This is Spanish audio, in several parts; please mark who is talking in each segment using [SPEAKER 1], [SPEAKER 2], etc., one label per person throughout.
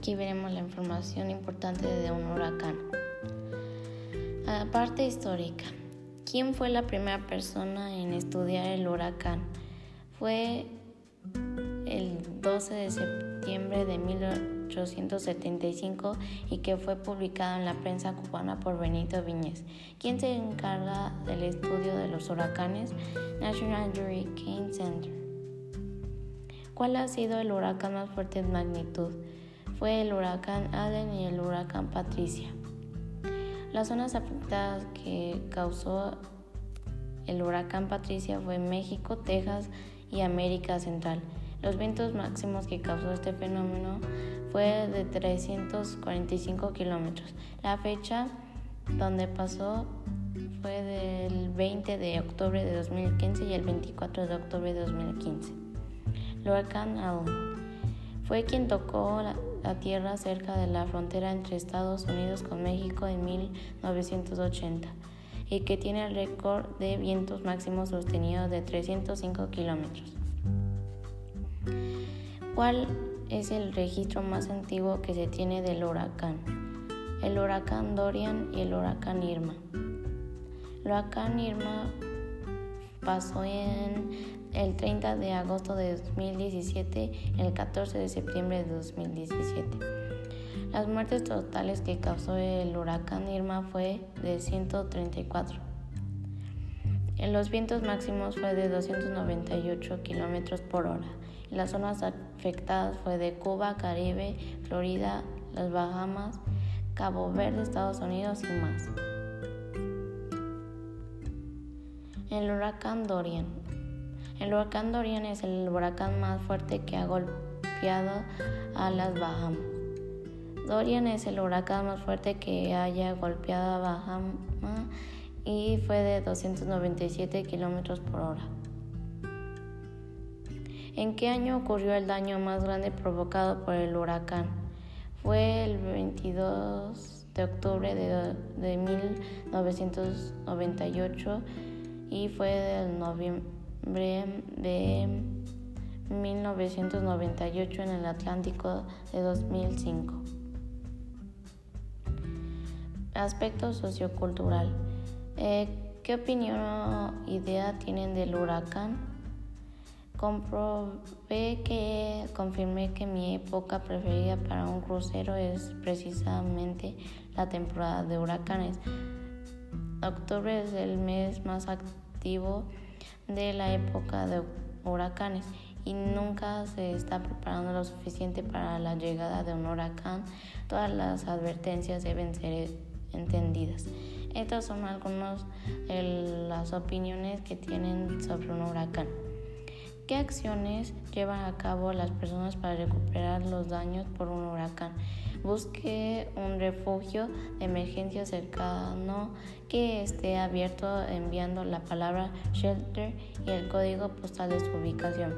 [SPEAKER 1] aquí veremos la información importante de un huracán. Parte histórica. ¿Quién fue la primera persona en estudiar el huracán? Fue el 12 de septiembre de 1875 y que fue publicado en la prensa cubana por Benito Viñez. ¿Quién se encarga del estudio de los huracanes? National Hurricane Center. ¿Cuál ha sido el huracán más fuerte en magnitud? Fue el huracán Allen y el huracán Patricia. Las zonas afectadas que causó el huracán Patricia fue México, Texas y América Central. Los vientos máximos que causó este fenómeno fue de 345 kilómetros. La fecha donde pasó fue del 20 de octubre de 2015 y el 24 de octubre de 2015. El huracán Allen fue quien tocó la, tierra cerca de la frontera entre Estados Unidos con México en 1980 y que tiene el récord de vientos máximos sostenidos de 305 kilómetros. ¿Cuál es el registro más antiguo que se tiene del huracán? El huracán Dorian y el huracán Irma. El huracán Irma pasó en el 30 de agosto de 2017 y el 14 de septiembre de 2017. Las muertes totales que causó el huracán Irma fue de 134. En los vientos máximos fue de 298 kilómetros por hora. las zonas afectadas fue de Cuba, Caribe, Florida, las Bahamas, Cabo Verde, Estados Unidos y más. El huracán Dorian el huracán Dorian es el huracán más fuerte que ha golpeado a las Bahamas. Dorian es el huracán más fuerte que haya golpeado a Bahamas y fue de 297 kilómetros por hora. ¿En qué año ocurrió el daño más grande provocado por el huracán? Fue el 22 de octubre de, de 1998 y fue del noviembre de 1998 en el Atlántico de 2005. Aspecto sociocultural. Eh, ¿Qué opinión o idea tienen del huracán? Comprobé que confirmé que mi época preferida para un crucero es precisamente la temporada de huracanes. Octubre es el mes más activo de la época de huracanes y nunca se está preparando lo suficiente para la llegada de un huracán. Todas las advertencias deben ser entendidas. Estas son algunas de las opiniones que tienen sobre un huracán. ¿Qué acciones llevan a cabo las personas para recuperar los daños por un huracán? Busque un refugio de emergencia cercano que esté abierto enviando la palabra shelter y el código postal de su ubicación.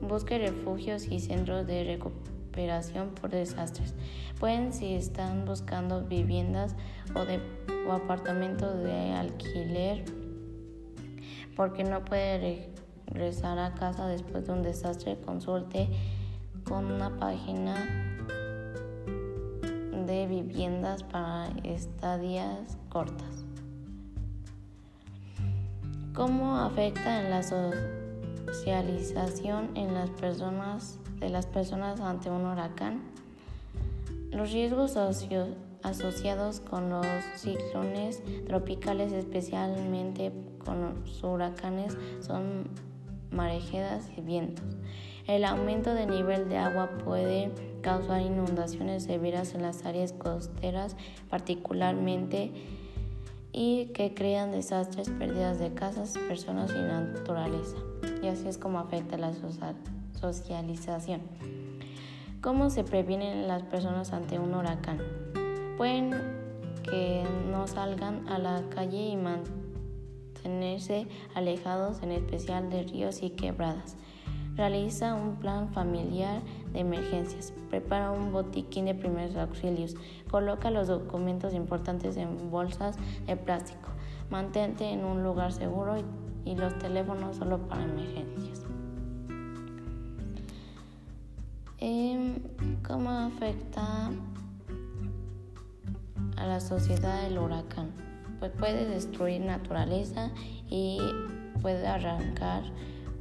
[SPEAKER 1] Busque refugios y centros de recuperación por desastres. Pueden si están buscando viviendas o, de, o apartamentos de alquiler porque no puede regresar a casa después de un desastre, consulte con una página de viviendas para estadías cortas. ¿Cómo afecta en la socialización en las personas de las personas ante un huracán? Los riesgos asociados con los ciclones tropicales, especialmente con los huracanes, son marejadas y vientos. El aumento del nivel de agua puede causar inundaciones severas en las áreas costeras particularmente y que crean desastres, pérdidas de casas, personas y naturaleza. Y así es como afecta la socialización. ¿Cómo se previenen las personas ante un huracán? Pueden que no salgan a la calle y mantenerse alejados en especial de ríos y quebradas. Realiza un plan familiar de emergencias. Prepara un botiquín de primeros auxilios. Coloca los documentos importantes en bolsas de plástico. Mantente en un lugar seguro y, los teléfonos solo para emergencias. Em, ¿Cómo afecta a la sociedad el huracán? Pues puede destruir naturaleza y puede arrancar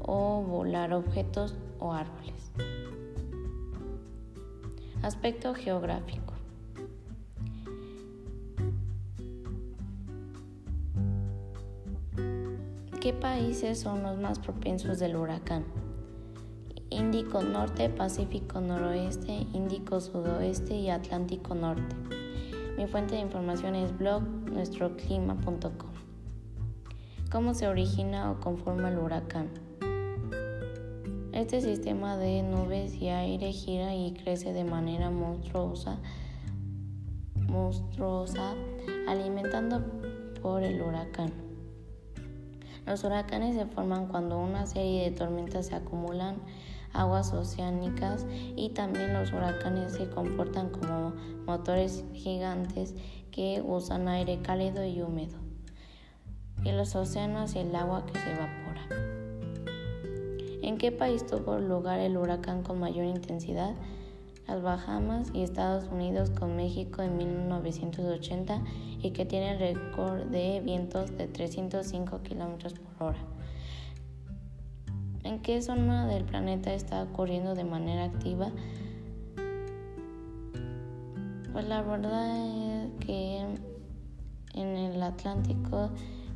[SPEAKER 1] o volar objetos o árboles. Aspecto geográfico. ¿Qué países son los más propensos del huracán? Índico Norte, Pacífico Noroeste, Índico Sudoeste y Atlántico Norte. Mi fuente de información es blog nuestroclima.com. ¿Cómo se origina o conforma el huracán? Este sistema de nubes y aire gira y crece de manera monstruosa, monstruosa alimentando por el huracán. Los huracanes se forman cuando una serie de tormentas se acumulan aguas oceánicas y también los huracanes se comportan como motores gigantes que usan aire cálido y húmedo y los océanos y el agua que se evapora. ¿En qué país tuvo lugar el huracán con mayor intensidad? Las Bahamas y Estados Unidos con México en 1980 y que tiene récord de vientos de 305 km por hora. ¿En qué zona del planeta está ocurriendo de manera activa? Pues la verdad es que en el Atlántico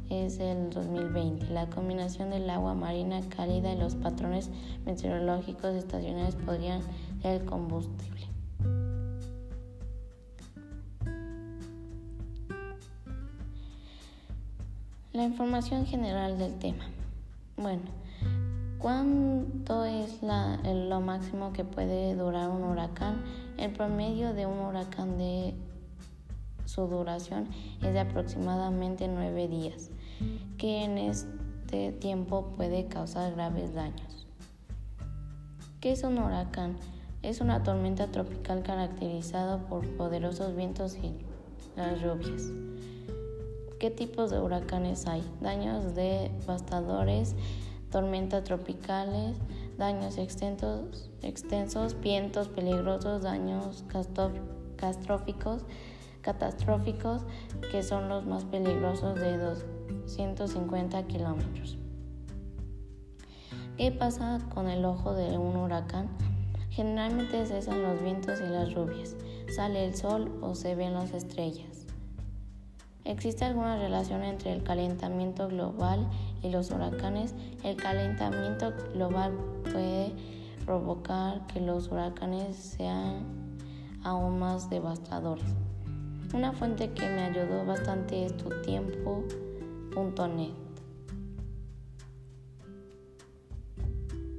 [SPEAKER 1] es el 2020. La combinación del agua marina cálida y los patrones meteorológicos estacionales podrían ser el combustible. La información general del tema. Bueno, ¿Cuánto es lo máximo que puede durar un huracán? El promedio de un huracán de su duración es de aproximadamente nueve días, que en este tiempo puede causar graves daños. ¿Qué es un huracán? Es una tormenta tropical caracterizada por poderosos vientos y las lluvias. ¿Qué tipos de huracanes hay? Daños devastadores tormentas tropicales, daños extensos, vientos peligrosos, daños catastróficos, catastróficos, que son los más peligrosos de 250 kilómetros. ¿Qué pasa con el ojo de un huracán? Generalmente cesan los vientos y las lluvias, sale el sol o se ven las estrellas. ¿Existe alguna relación entre el calentamiento global y los huracanes? El calentamiento global puede provocar que los huracanes sean aún más devastadores. Una fuente que me ayudó bastante es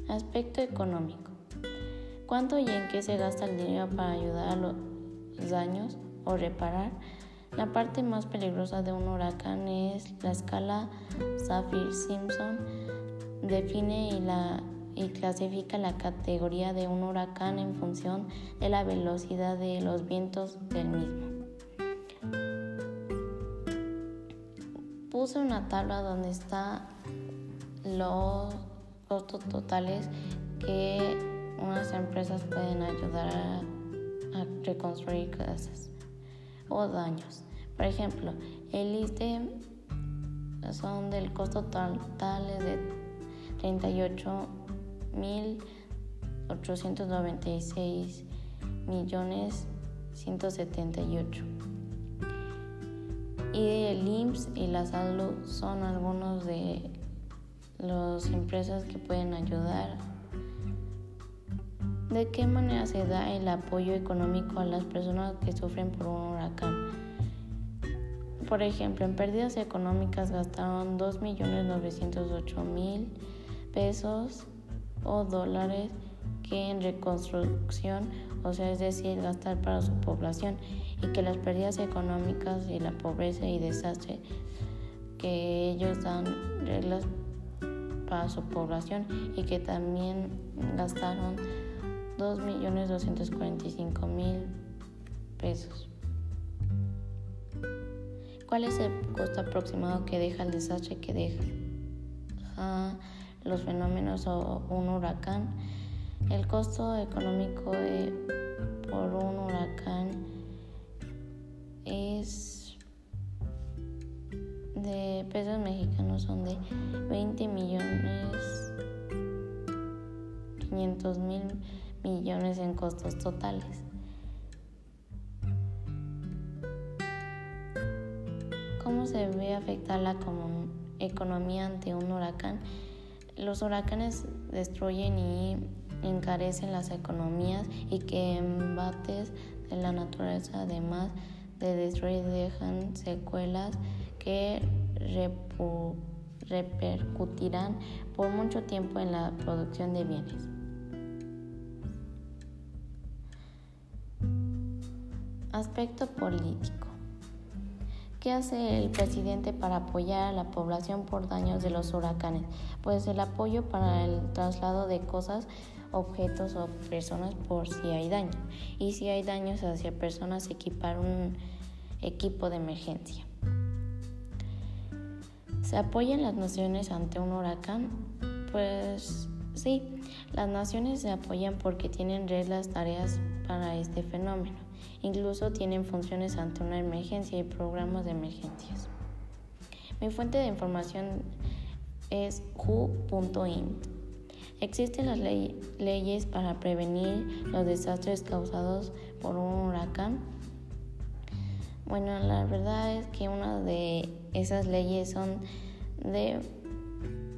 [SPEAKER 1] Aspecto económico. ¿Cuánto y en qué se gasta el dinero para ayudar a los daños o reparar? La parte más peligrosa de un huracán es la escala Saffir-Simpson. Define y clasifica la categoría de un huracán en función de la velocidad de los vientos del mismo. Puse una tabla donde están los costos totales que unas empresas pueden ayudar a, reconstruir casas o daños. Por ejemplo, el ISTE son del costo total de 38.896 millones 178. Y el IMSS y la salud son algunos de las empresas que pueden ayudar. ¿De qué manera se da el apoyo económico a las personas que sufren por un huracán? Por ejemplo, en pérdidas económicas gastaron 2.908.000 pesos o dólares que en reconstrucción, o sea, es decir, gastar para su población, y que las pérdidas económicas y la pobreza y desastre que ellos dan reglas para su población y que también gastaron 2.245.000 pesos. ¿Cuál es el costo aproximado que deja el desastre que deja los fenómenos o un huracán? El costo económico por un huracán es de pesos mexicanos son de 20 millones 500 mil millones en costos totales. ¿Cómo se ve afectar la economía ante un huracán? Los huracanes destruyen y encarecen las economías y que embates de la naturaleza, además de destruir, dejan secuelas que repercutirán por mucho tiempo en la producción de bienes. Aspecto político. ¿Qué hace el presidente para apoyar a la población por daños de los huracanes? Pues el apoyo para el traslado de cosas, objetos o personas por si hay daño. Y si hay daños hacia personas, equipar un equipo de emergencia. ¿Se apoyan las naciones ante un huracán? Pues sí, las naciones se apoyan porque tienen reglas, tareas para este fenómeno. Incluso tienen funciones ante una emergencia y programas de emergencias. Mi fuente de información es who.int. Existen las leyes para prevenir los desastres causados por un huracán. Bueno, la verdad es que una de esas leyes son de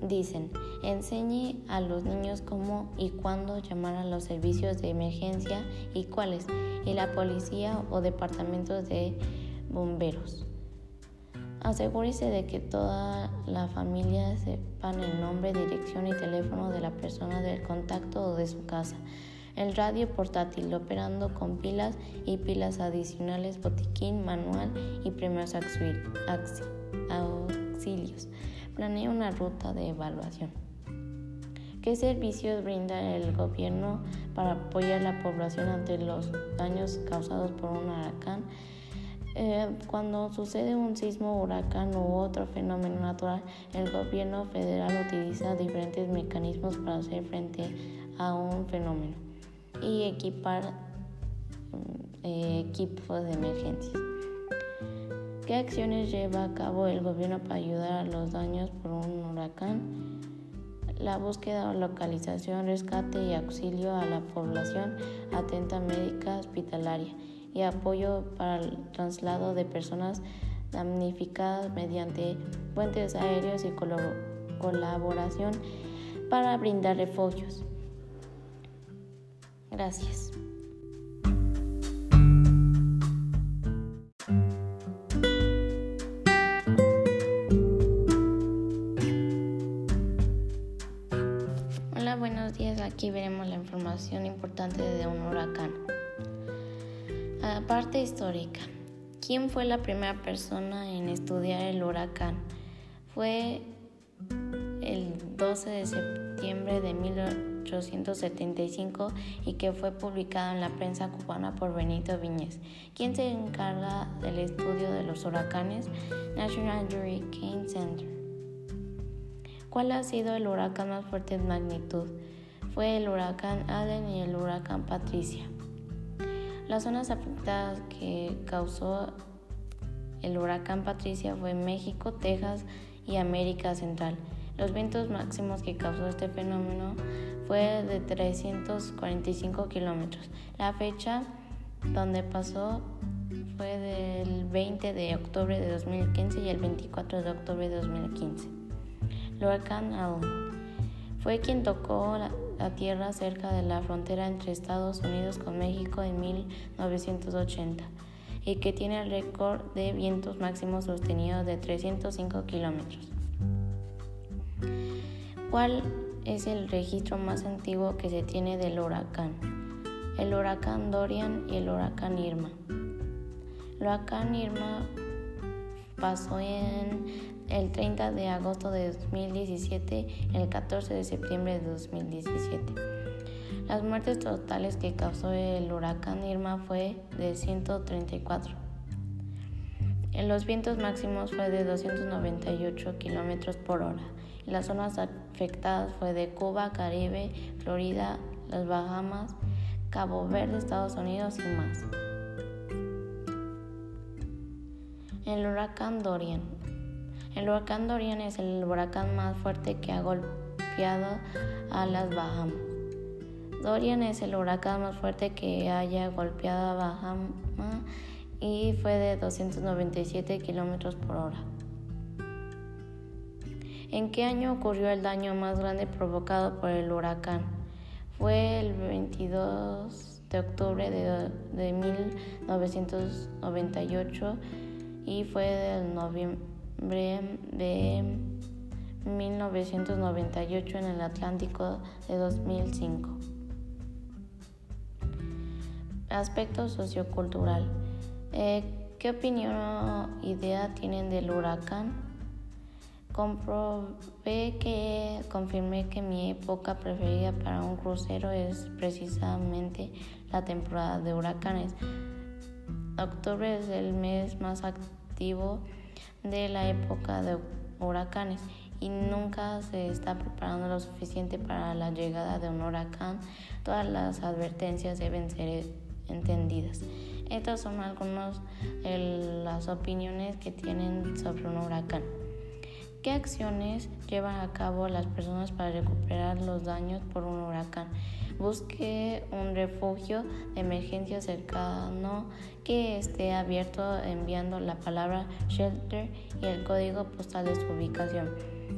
[SPEAKER 1] Dicen, enseñe a los niños cómo y cuándo llamar a los servicios de emergencia y cuáles, y la policía o departamentos de bomberos. Asegúrese de que toda la familia sepan el nombre, dirección y teléfono de la persona del contacto o de su casa. El radio portátil operando con pilas y pilas adicionales, botiquín, manual y premios auxilios. Planea una ruta de evaluación. ¿Qué servicios brinda el gobierno para apoyar a la población ante los daños causados por un huracán? Eh, cuando sucede un sismo, huracán u otro fenómeno natural, el gobierno federal utiliza diferentes mecanismos para hacer frente a un fenómeno y equipar mm, eh, equipos de emergencias. ¿Qué acciones lleva a cabo el gobierno para ayudar a los daños por un huracán? La búsqueda, localización, rescate y auxilio a la población atenta médica hospitalaria y apoyo para el traslado de personas damnificadas mediante puentes aéreos y colaboración para brindar refugios. Gracias. Aquí veremos la información importante de un huracán. Parte histórica. ¿Quién fue la primera persona en estudiar el huracán? Fue el 12 de septiembre de 1875 y que fue publicado en la prensa cubana por Benito Viñez. ¿Quién se encarga del estudio de los huracanes? National Hurricane Center. ¿Cuál ha sido el huracán más fuerte en magnitud? fue el huracán Allen y el huracán Patricia. Las zonas afectadas que causó el huracán Patricia fue México, Texas y América Central. Los vientos máximos que causó este fenómeno fue de 345 kilómetros. La fecha donde pasó fue del 20 de octubre de 2015 y el 24 de octubre de 2015. El huracán Allen fue quien tocó la, tierra cerca de la frontera entre Estados Unidos con México en 1980 y que tiene el récord de vientos máximos sostenidos de 305 kilómetros. ¿Cuál es el registro más antiguo que se tiene del huracán? El huracán Dorian y el huracán Irma. El huracán Irma pasó en el 30 de agosto de 2017 y el 14 de septiembre de 2017. Las muertes totales que causó el huracán Irma fue de 134. En los vientos máximos fue de 298 kilómetros por hora. las zonas afectadas fue de Cuba, Caribe, Florida, las Bahamas, Cabo Verde, Estados Unidos y más. El huracán Dorian. El huracán Dorian es el huracán más fuerte que ha golpeado a las Bahamas. Dorian es el huracán más fuerte que haya golpeado a Bahamas y fue de 297 kilómetros por hora. ¿En qué año ocurrió el daño más grande provocado por el huracán? Fue el 22 de octubre de, de 1998 y fue del noviembre de 1998 en el Atlántico de 2005. Aspecto sociocultural. Eh, ¿Qué opinión o idea tienen del huracán? Comprobé que confirmé que mi época preferida para un crucero es precisamente la temporada de huracanes. Octubre es el mes más activo de la época de huracanes y nunca se está preparando lo suficiente para la llegada de un huracán. Todas las advertencias deben ser entendidas. Estas son algunas de las opiniones que tienen sobre un huracán. ¿Qué acciones llevan a cabo las personas para recuperar los daños por un huracán? Busque un refugio de emergencia cercano que esté abierto enviando la palabra shelter y el código postal de su ubicación.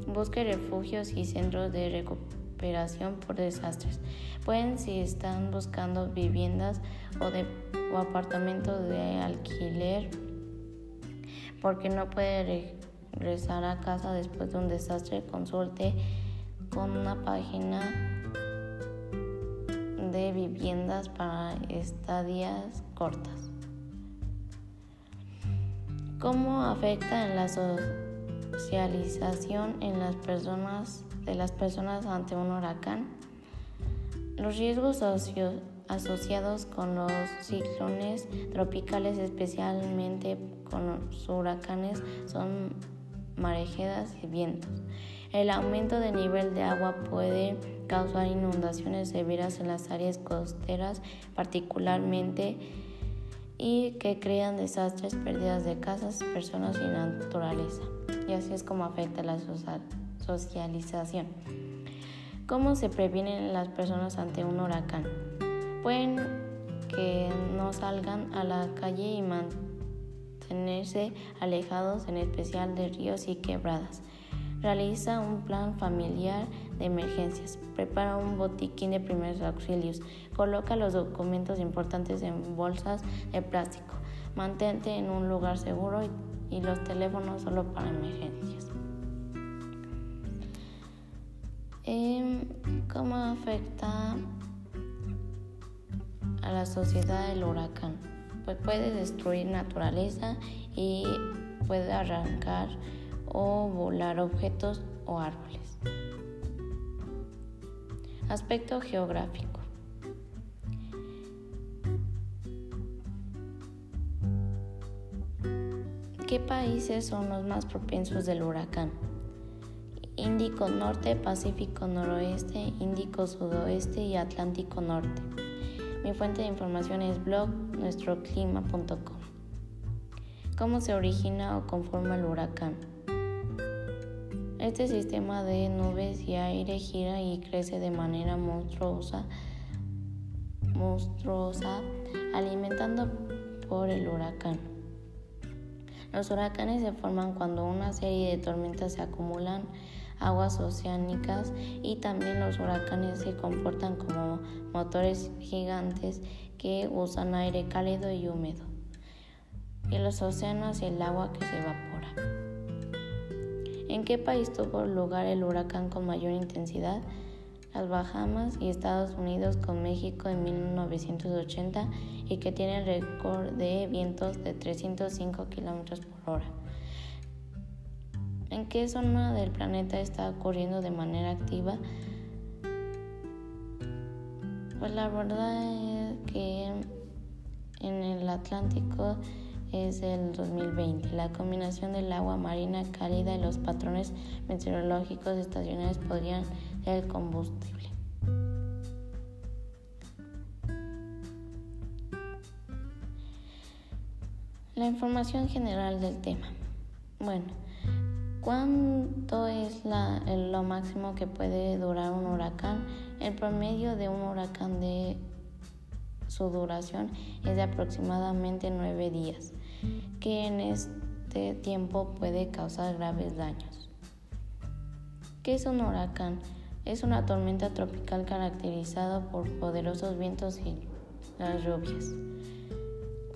[SPEAKER 1] Busque refugios y centros de recuperación por desastres. Pueden si están buscando viviendas o, de, o apartamentos de alquiler porque no puede regresar a casa después de un desastre, consulte con una página de viviendas para estadías cortas. ¿Cómo afecta en la socialización en las personas de las personas ante un huracán? Los riesgos asociados con los ciclones tropicales, especialmente con los huracanes, son marejadas y vientos. El aumento del nivel de agua puede causar inundaciones severas en las áreas costeras, particularmente y que crean desastres, pérdidas de casas, personas y naturaleza. Y así es como afecta la socialización. ¿Cómo se previenen las personas ante un huracán? Pueden que no salgan a la calle y mantener mantenerse alejados en especial de ríos y quebradas. Realiza un plan familiar de emergencias. Prepara un botiquín de primeros auxilios. Coloca los documentos importantes en bolsas de plástico. Mantente en un lugar seguro y, los teléfonos solo para emergencias. Em, ¿Cómo afecta a la sociedad el huracán? pues puede destruir naturaleza y puede arrancar o volar objetos o árboles. Aspecto geográfico. ¿Qué países son los más propensos del huracán? Índico Norte, Pacífico Noroeste, Índico Sudoeste y Atlántico Norte. Mi fuente de información es blog nuestroclima.com. ¿Cómo se origina o conforma el huracán? Este sistema de nubes y aire gira y crece de manera monstruosa, monstruosa alimentando por el huracán. Los huracanes se forman cuando una serie de tormentas se acumulan aguas oceánicas y también los huracanes se comportan como motores gigantes que usan aire cálido y húmedo y los océanos y el agua que se evapora. ¿En qué país tuvo lugar el huracán con mayor intensidad? Las Bahamas y Estados Unidos con México en 1980 y que tiene récord de vientos de 305 km por hora. ¿En qué zona del planeta está ocurriendo de manera activa? Pues la verdad es que en el Atlántico es el 2020. La combinación del agua marina cálida y los patrones meteorológicos estacionales podrían ser el combustible. La información general del tema. Bueno, ¿cuánto es lo máximo que puede durar un huracán? El promedio de un huracán de su duración es de aproximadamente nueve días que en este tiempo puede causar graves daños. ¿Qué es un huracán? Es una tormenta tropical caracterizada por poderosos vientos y las lluvias.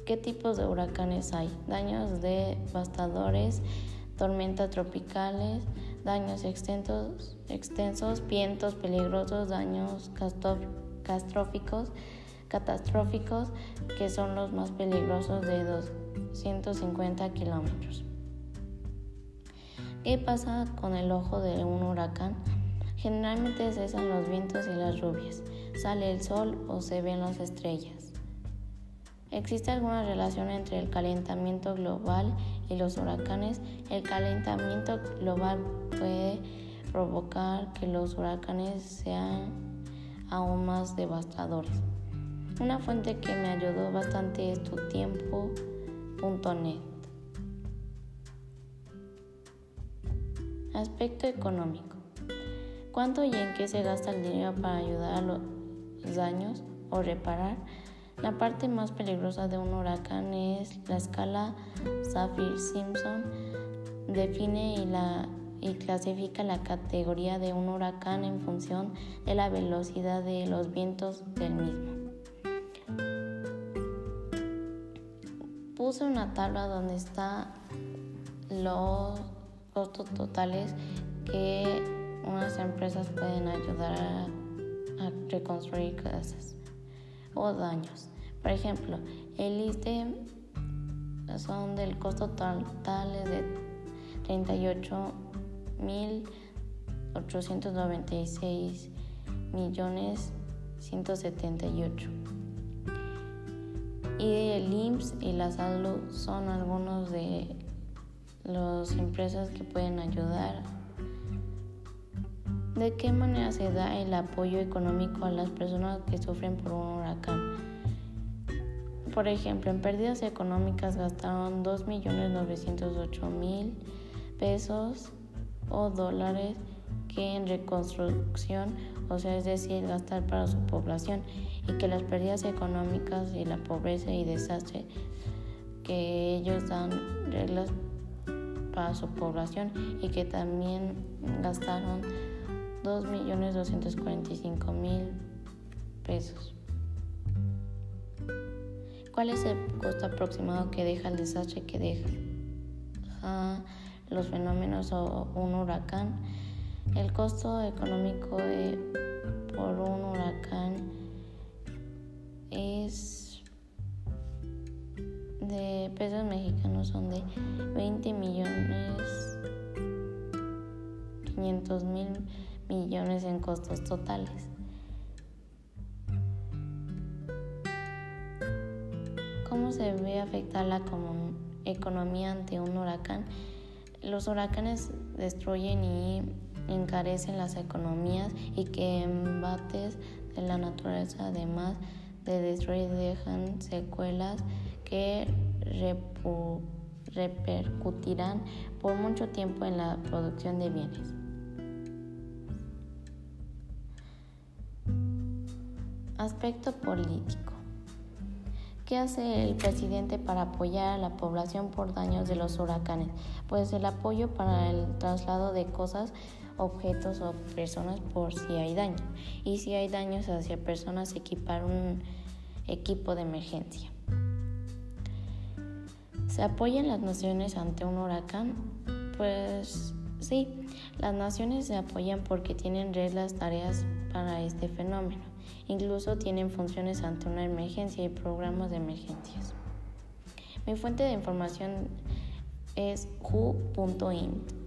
[SPEAKER 1] ¿Qué tipos de huracanes hay? Daños devastadores, tormentas tropicales, daños extensos, vientos peligrosos, daños catastróficos, catastróficos, que son los más peligrosos de 250 kilómetros. ¿Qué pasa con el ojo de un huracán? Generalmente cesan los vientos y las lluvias, sale el sol o se ven las estrellas. ¿Existe alguna relación entre el calentamiento global y los huracanes? El calentamiento global puede provocar que los huracanes sean aún más devastadores. Una fuente que me ayudó bastante es Aspecto económico. ¿Cuánto y en qué se gasta el dinero para ayudar a los daños o reparar? La parte más peligrosa de un huracán es la escala Saffir-Simpson. Define y clasifica la categoría de un huracán en función de la velocidad de los vientos del mismo. Puse una tabla donde están los costos totales que unas empresas pueden ayudar a, a reconstruir casas o daños. Por ejemplo, el ISTE son del costo total de 38.896 millones 178. Y el IMSS y la salud son algunos de las empresas que pueden ayudar. ¿De qué manera se da el apoyo económico a las personas que sufren por un huracán? Por ejemplo, en pérdidas económicas gastaron 2.908.000 pesos o dólares que en reconstrucción, o sea, es decir, gastar para su población, y que las pérdidas económicas y la pobreza y desastre que ellos dan reglas para su población y que también gastaron 2.245.000 pesos. ¿Cuál es el costo aproximado que deja el desastre que deja los fenómenos o un huracán? El costo económico por un huracán es de pesos mexicanos son de 20 millones 500 mil millones en costos totales. ¿Cómo se ve afectar la economía ante un huracán? Los huracanes destruyen y encarecen las economías y que embates de la naturaleza además de destruir dejan secuelas que repercutirán por mucho tiempo en la producción de bienes. Aspecto político. ¿Qué hace el presidente para apoyar a la población por daños de los huracanes? Pues el apoyo para el traslado de cosas, objetos o personas por si hay daño. Y si hay daños hacia personas, equipar un equipo de emergencia. ¿Se apoyan las naciones ante un huracán? Pues sí, las naciones se apoyan porque tienen reglas, tareas para este fenómeno. Incluso tienen funciones ante una emergencia y programas de emergencias. Mi fuente de información es who.int.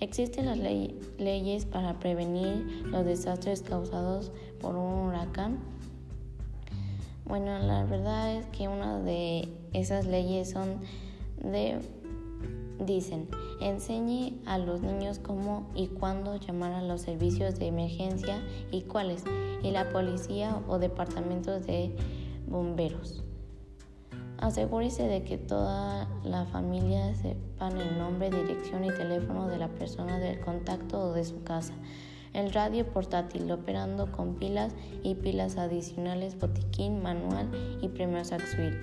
[SPEAKER 1] Existen las leyes para prevenir los desastres causados por un huracán. Bueno, la verdad es que una de esas leyes son de Dicen, enseñe a los niños cómo y cuándo llamar a los servicios de emergencia y cuáles, y la policía o departamentos de bomberos. Asegúrese de que toda la familia sepan el nombre, dirección y teléfono de la persona del contacto o de su casa. El radio portátil operando con pilas y pilas adicionales, botiquín, manual y primeros auxilios.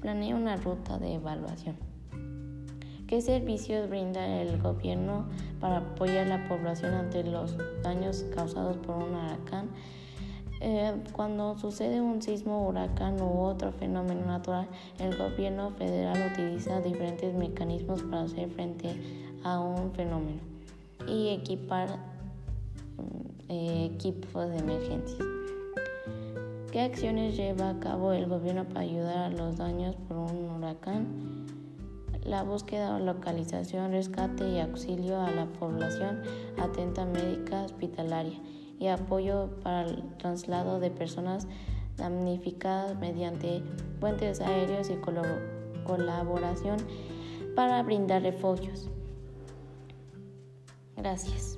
[SPEAKER 1] Planea una ruta de evaluación. ¿Qué servicios brinda el gobierno para apoyar a la población ante los daños causados por un huracán? Eh, cuando sucede un sismo, huracán u otro fenómeno natural, el gobierno federal utiliza diferentes mecanismos para hacer frente a un fenómeno y equipar mm, eh, equipos de emergencias. ¿Qué acciones lleva a cabo el gobierno para ayudar a los daños por un huracán? La búsqueda, localización, rescate y auxilio a la población atenta médica hospitalaria y apoyo para el traslado de personas damnificadas mediante puentes aéreos y colaboración para brindar refugios. Gracias.